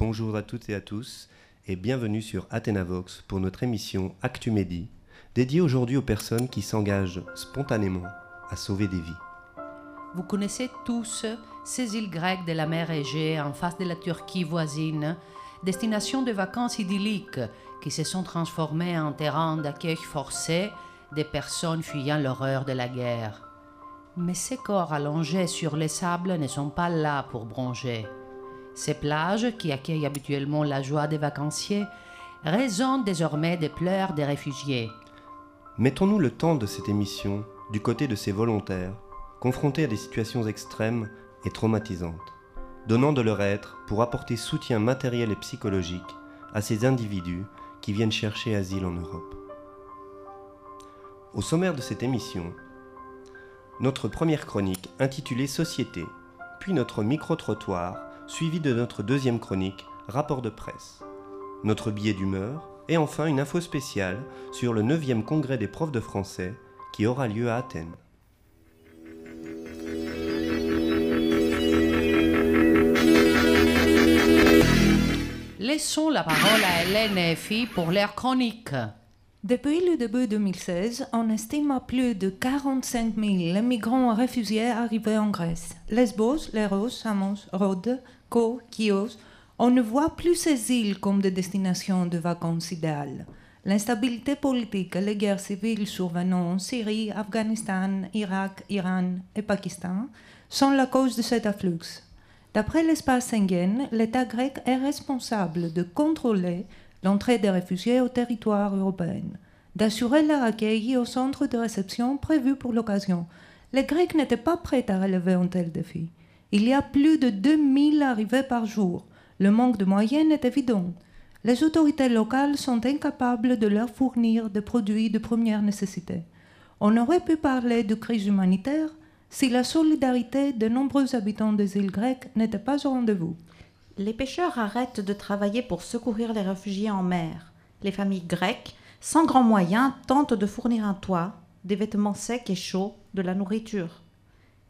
bonjour à toutes et à tous et bienvenue sur Athénavox pour notre émission Actumédie, dédiée aujourd'hui aux personnes qui s'engagent spontanément à sauver des vies. Vous connaissez tous ces îles grecques de la mer Égée en face de la Turquie voisine, destination de vacances idylliques qui se sont transformées en terrain d'accueil forcé des personnes fuyant l'horreur de la guerre. Mais ces corps allongés sur les sables ne sont pas là pour bronger. Ces plages, qui accueillent habituellement la joie des vacanciers, résonnent désormais des pleurs des réfugiés. Mettons-nous le temps de cette émission du côté de ces volontaires, confrontés à des situations extrêmes et traumatisantes, donnant de leur être pour apporter soutien matériel et psychologique à ces individus qui viennent chercher asile en Europe. Au sommaire de cette émission, notre première chronique intitulée Société, puis notre micro-trottoir, suivi de notre deuxième chronique, Rapport de presse, notre billet d'humeur, et enfin une info spéciale sur le 9e congrès des profs de français qui aura lieu à Athènes. Laissons la parole à Hélène et Effie pour leur chronique. Depuis le début 2016, on estime à plus de 45 000 migrants réfugiés arrivés en Grèce. Lesbos, Leros, Samos, Rhodes, Kos, Chios, on ne voit plus ces îles comme des destinations de vacances idéales. L'instabilité politique et les guerres civiles survenant en Syrie, Afghanistan, Irak, Iran et Pakistan sont la cause de cet afflux. D'après l'espace Schengen, l'État grec est responsable de contrôler l'entrée des réfugiés au territoire européen, d'assurer leur accueil au centre de réception prévu pour l'occasion. Les Grecs n'étaient pas prêts à relever un tel défi. Il y a plus de 2000 arrivées par jour. Le manque de moyens est évident. Les autorités locales sont incapables de leur fournir des produits de première nécessité. On aurait pu parler de crise humanitaire si la solidarité de nombreux habitants des îles grecques n'était pas au rendez-vous. Les pêcheurs arrêtent de travailler pour secourir les réfugiés en mer. Les familles grecques, sans grands moyens, tentent de fournir un toit, des vêtements secs et chauds, de la nourriture.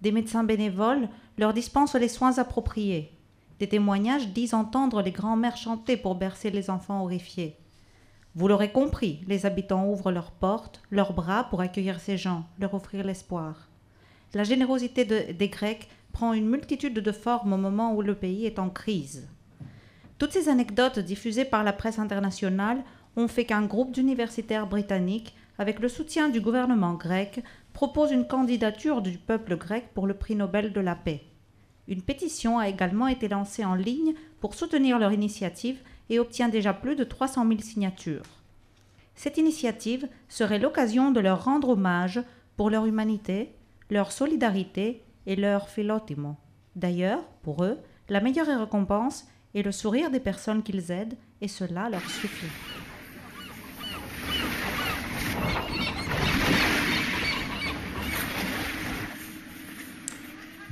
Des médecins bénévoles leur dispensent les soins appropriés. Des témoignages disent entendre les grands-mères chanter pour bercer les enfants horrifiés. Vous l'aurez compris, les habitants ouvrent leurs portes, leurs bras pour accueillir ces gens, leur offrir l'espoir. La générosité des Grecs prend une multitude de formes au moment où le pays est en crise. Toutes ces anecdotes diffusées par la presse internationale ont fait qu'un groupe d'universitaires britanniques, avec le soutien du gouvernement grec, propose une candidature du peuple grec pour le prix Nobel de la paix. Une pétition a également été lancée en ligne pour soutenir leur initiative et obtient déjà plus de 300 000 signatures. Cette initiative serait l'occasion de leur rendre hommage pour leur humanité, leur solidarité et leur philotimo. D'ailleurs, pour eux, la meilleure récompense est le sourire des personnes qu'ils aident, et cela leur suffit.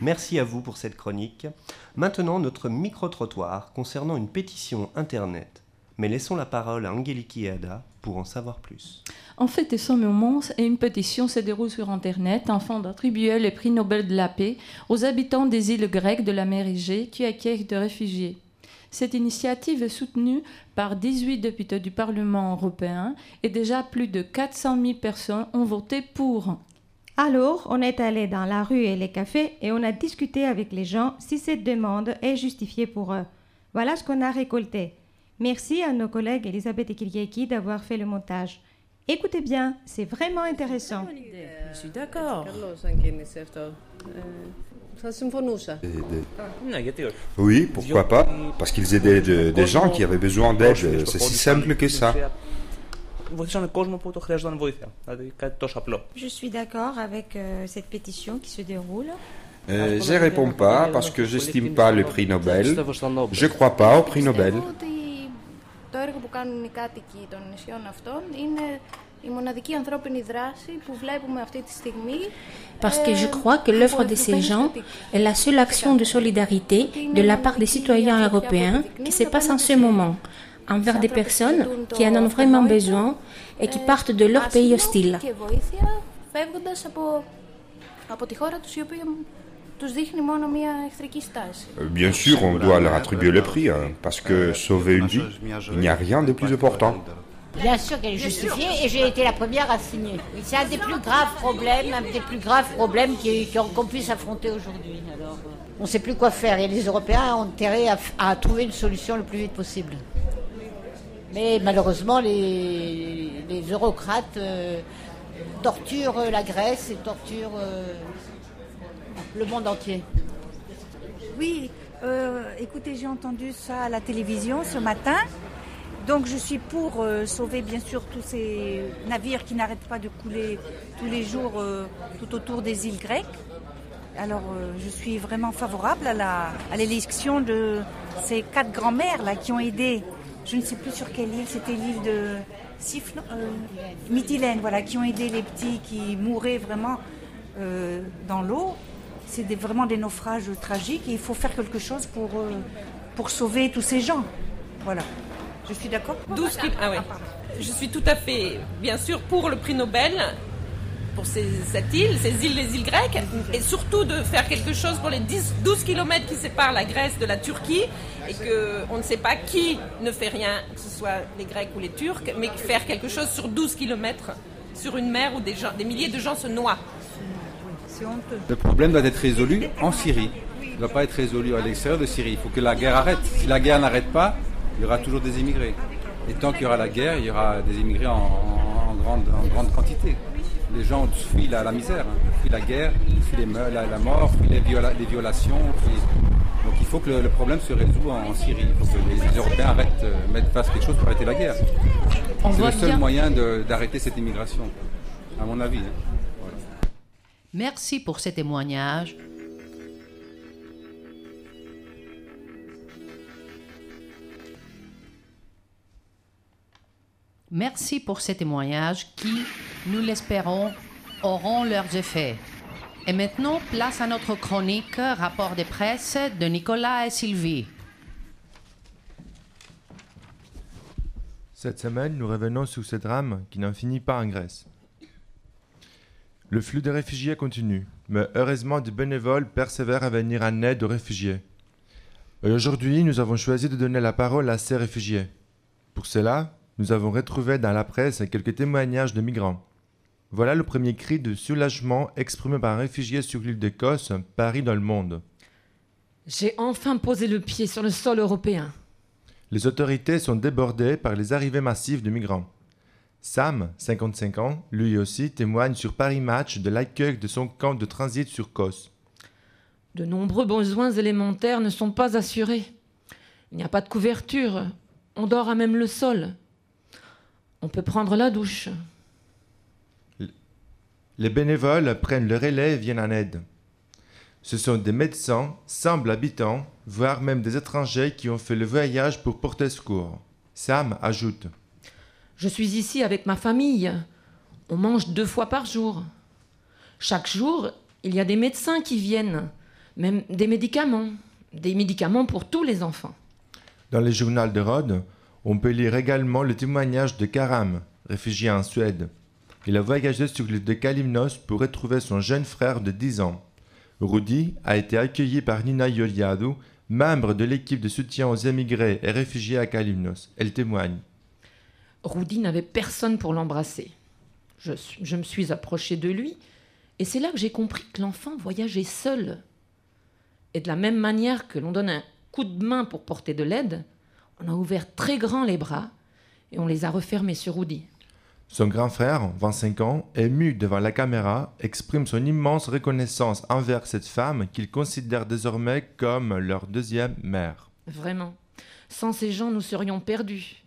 Merci à vous pour cette chronique. Maintenant, notre micro-trottoir concernant une pétition Internet. Mais laissons la parole à Angeliki et Ada pour en savoir plus. En fait, ce moment, une pétition se déroule sur Internet afin d'attribuer le prix Nobel de la paix aux habitants des îles grecques de la mer Égée qui accueillent des réfugiés. Cette initiative est soutenue par 18 députés du Parlement européen et déjà plus de 400 000 personnes ont voté pour. Alors, on est allé dans la rue et les cafés et on a discuté avec les gens si cette demande est justifiée pour eux. Voilà ce qu'on a récolté. Merci à nos collègues Elisabeth et Kiriaki d'avoir fait le montage. Écoutez bien, c'est vraiment intéressant. Je suis d'accord. Oui, pourquoi pas Parce qu'ils aidaient des gens qui avaient besoin d'aide. C'est si simple que ça. Je suis d'accord avec euh, cette pétition qui se déroule. Euh, je ne réponds pas parce que je j'estime pas le prix Nobel. Je ne crois pas au prix Nobel Πιστεύω ότι το έργο που κάνουν οι κάτοικοι των νησιών αυτών είναι η μοναδική ανθρώπινη δράση που βλέπουμε αυτή τη στιγμή. Parce que je crois que l'œuvre de ces gens est la seule action de solidarité de la part des citoyens européens qui se passe en ce moment envers des personnes qui en ont vraiment besoin et qui partent de leur pays hostile. Bien sûr, on doit leur attribuer le prix, hein, parce que sauver une vie, il n'y a rien de plus important. Bien sûr qu'elle est justifiée et j'ai été la première à signer. C'est un des plus graves problèmes, un des plus graves problèmes qu'on puisse affronter aujourd'hui. On ne sait plus quoi faire et les Européens ont intérêt à, trouver une solution le plus vite possible. Mais malheureusement, les, eurocrates euh, torturent la Grèce et torturent. Euh, le monde entier. Oui, euh, écoutez, j'ai entendu ça à la télévision ce matin. Donc je suis pour euh, sauver bien sûr tous ces navires qui n'arrêtent pas de couler tous les jours euh, tout autour des îles grecques. Alors je suis vraiment favorable à l'élection de ces quatre grands-mères là qui ont aidé. Je ne sais plus sur quelle île, c'était l'île de Sifno, Mytilène, voilà, qui ont aidé les petits qui mouraient vraiment dans l'eau c'est vraiment des naufrages tragiques et il faut faire quelque chose pour, euh, pour sauver tous ces gens. Voilà. Je suis d'accord 12 ah ouais. Je suis tout à fait, bien sûr, pour le prix Nobel, pour cette île, ces îles, les îles grecques, et surtout de faire quelque chose pour les 10, 12 km qui séparent la Grèce de la Turquie, et qu'on ne sait pas qui ne fait rien, que ce soit les Grecs ou les Turcs, mais faire quelque chose sur 12 km, sur une mer où des, gens, des milliers de gens se noient. Le problème doit être résolu en Syrie. Il ne doit pas être résolu à l'extérieur de Syrie. Il faut que la guerre arrête. Si la guerre n'arrête pas, il y aura toujours des immigrés. Et tant qu'il y aura la guerre, il y aura des immigrés en, grande, en grande, quantité. Les gens fuient la, misère, hein. fuient la guerre, fuient les, la, mort, fuient les, les violations. Donc il faut que le, problème se résout en, Syrie. Il faut que les, Européens arrêtent, euh, mettent face quelque chose pour arrêter la guerre. C'est le seul moyen d'arrêter cette immigration, à mon avis. Hein. Merci pour ces témoignages. Merci pour ces témoignages qui, nous l'espérons, auront leurs effets. Et maintenant, place à notre chronique Rapport de presse de Nicolas et Sylvie. Cette semaine, nous revenons sur ce drame qui n'en finit pas en Grèce. Le flux de réfugiés continue, mais heureusement des bénévoles persévèrent à venir en aide aux réfugiés. Et aujourd'hui, nous avons choisi de donner la parole à ces réfugiés. Pour cela, nous avons retrouvé dans la presse quelques témoignages de migrants. Voilà le premier cri de soulagement exprimé par un réfugié sur l'île d'Écosse, Paris dans le monde. J'ai enfin posé le pied sur le sol européen. Les autorités sont débordées par les arrivées massives de migrants. Sam, 55 ans, lui aussi témoigne sur Paris Match de l'accueil de son camp de transit sur Kos. De nombreux besoins élémentaires ne sont pas assurés. Il n'y a pas de couverture. On dort à même le sol. On peut prendre la douche. Les bénévoles prennent le relais et viennent en aide. Ce sont des médecins, simples habitants, voire même des étrangers qui ont fait le voyage pour porter secours. Sam ajoute je suis ici avec ma famille. On mange deux fois par jour. Chaque jour, il y a des médecins qui viennent, même des médicaments, des médicaments pour tous les enfants. Dans le journal de Rhodes, on peut lire également le témoignage de Karam, réfugié en Suède. Il a voyagé sur l'île de Kalimnos pour retrouver son jeune frère de 10 ans. Rudy a été accueilli par Nina Yoliadou, membre de l'équipe de soutien aux émigrés et réfugiés à Kalimnos. Elle témoigne. Rudy n'avait personne pour l'embrasser. Je, me suis approchée de lui, et c'est là que j'ai compris que l'enfant voyageait seul. Et de la même manière que l'on donne un coup de main pour porter de l'aide, on a ouvert très grand les bras et on les a refermés sur Rudy. Son grand frère, 25 ans, ému devant la caméra, exprime son immense reconnaissance envers cette femme qu'il considère désormais comme leur deuxième mère. Vraiment. Sans ces gens, nous serions perdus.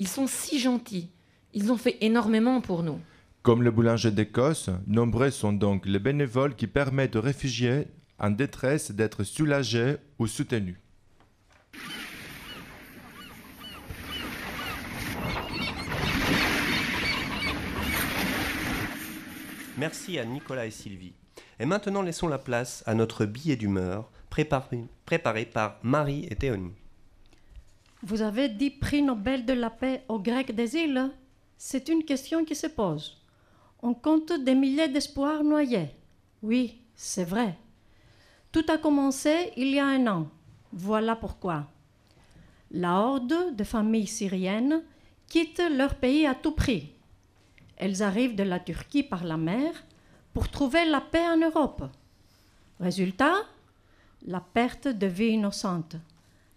Ils sont si gentils. Ils ont fait énormément pour nous. Comme le boulanger d'Écosse, nombreux sont donc les bénévoles qui permettent aux réfugiés en détresse d'être soulagés ou soutenus. Merci à Nicolas et Sylvie. Et maintenant, laissons la place à notre billet d'humeur préparé, préparé par Marie et Théonie. Vous avez dit prix Nobel de la paix aux Grecs des îles C'est une question qui se pose. On compte des milliers d'espoirs noyés. Oui, c'est vrai. Tout a commencé il y a un an. Voilà pourquoi. La horde de familles syriennes quitte leur pays à tout prix. Elles arrivent de la Turquie par la mer pour trouver la paix en Europe. Résultat, la perte de vie innocente.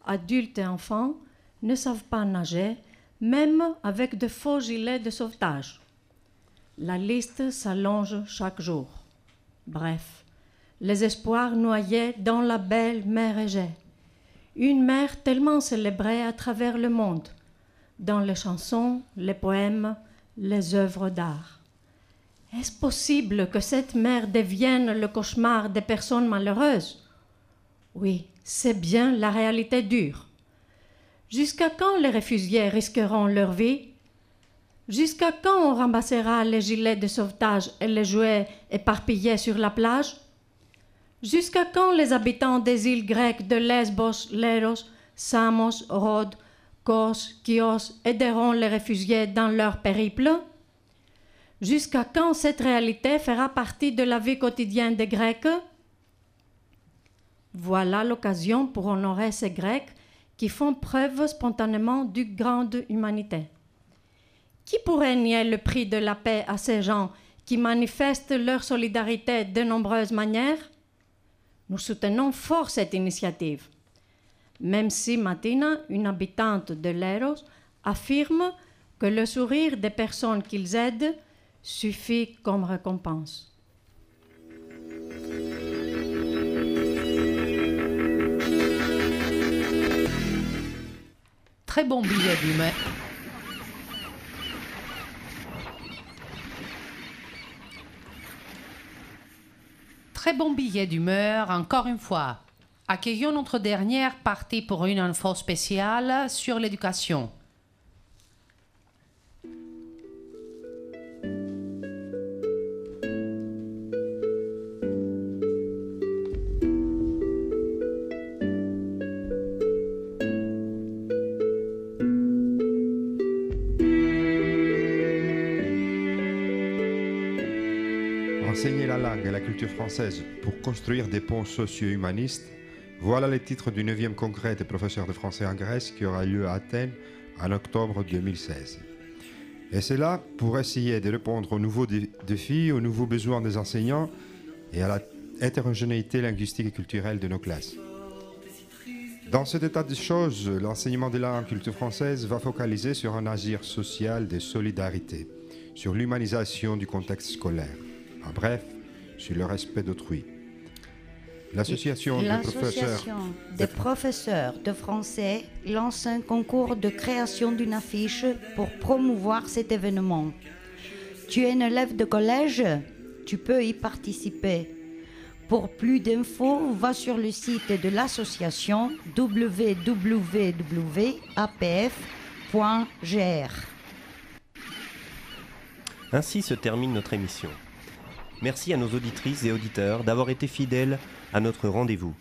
Adultes et enfants ne savent pas nager, même avec de faux gilets de sauvetage. La liste s'allonge chaque jour. Bref, les espoirs noyés dans la belle mer Égée. Une mer tellement célébrée à travers le monde, dans les chansons, les poèmes, les œuvres d'art. Est-ce possible que cette mer devienne le cauchemar des personnes malheureuses? Oui, c'est bien la réalité dure. Jusqu'à quand les réfugiés risqueront leur vie? Jusqu'à quand on ramassera les gilets de sauvetage et les jouets éparpillés sur la plage? Jusqu'à quand les habitants des îles grecques de Lesbos, Leros, Samos, Rhodes, Kos, Chios aideront les réfugiés dans leur périple? Jusqu'à quand cette réalité fera partie de la vie quotidienne des Grecs? Voilà l'occasion pour honorer ces Grecs qui font preuve spontanément d'une grande humanité. Qui pourrait nier le prix de la paix à ces gens qui manifestent leur solidarité de nombreuses manières? Nous soutenons fort cette initiative. Même si Martina, une habitante de Leros, affirme que le sourire des personnes qu'ils aident suffit comme récompense. Très bon billet d'humeur. Très bon billet d'humeur, encore une fois. Accueillons notre dernière partie pour une info spéciale sur l'éducation. Enseigner la langue et la culture française pour construire des ponts socio-humanistes, voilà les titres du 9e congrès des professeurs de français en Grèce qui aura lieu à Athènes en octobre 2016. Et c'est là pour essayer de répondre aux nouveaux dé- défis, aux nouveaux besoins des enseignants et à la hétérogénéité linguistique et culturelle de nos classes. Dans cet état de choses, l'enseignement de la culture française va focaliser sur un agir social de solidarité, sur l'humanisation du contexte scolaire, en bref, sur le respect d'autrui. L'association des professeurs L'association des professeurs de français lance un concours de création d'une affiche pour promouvoir cet événement. Tu es un élève de collège Tu peux y participer. Pour plus d'infos, va sur le site de l'association www.apf.gr. Ainsi se termine notre émission. Merci à nos auditrices et auditeurs d'avoir été fidèles à notre rendez-vous.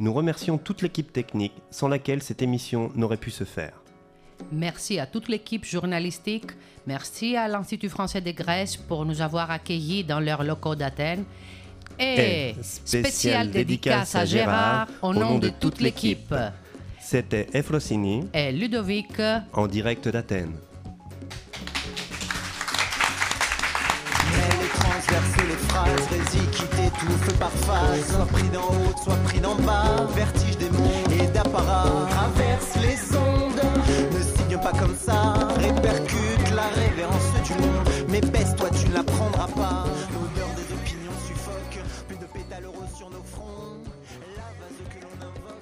Nous remercions toute l'équipe technique sans laquelle cette émission n'aurait pu se faire. Merci à toute l'équipe journalistique. Merci à l'Institut français de Grèce pour nous avoir accueillis dans leurs locaux d'Athènes. Et, Et spéciale dédicace à Gérard au nom de toute l'équipe. C'était Efrosini Et Ludovic, en direct d'Athènes. Par phase. Soit pris d'en haut, soit pris d'en bas. Vertige des mondes et d'apparat. Traverse les ondes, ne signe pas comme ça. Répercute la révérence du monde. Mais baisse-toi, tu ne la prendras pas. L'odeur des opinions suffoque. Plus de pétales roses sur nos fronts. La vase que l'on invoque.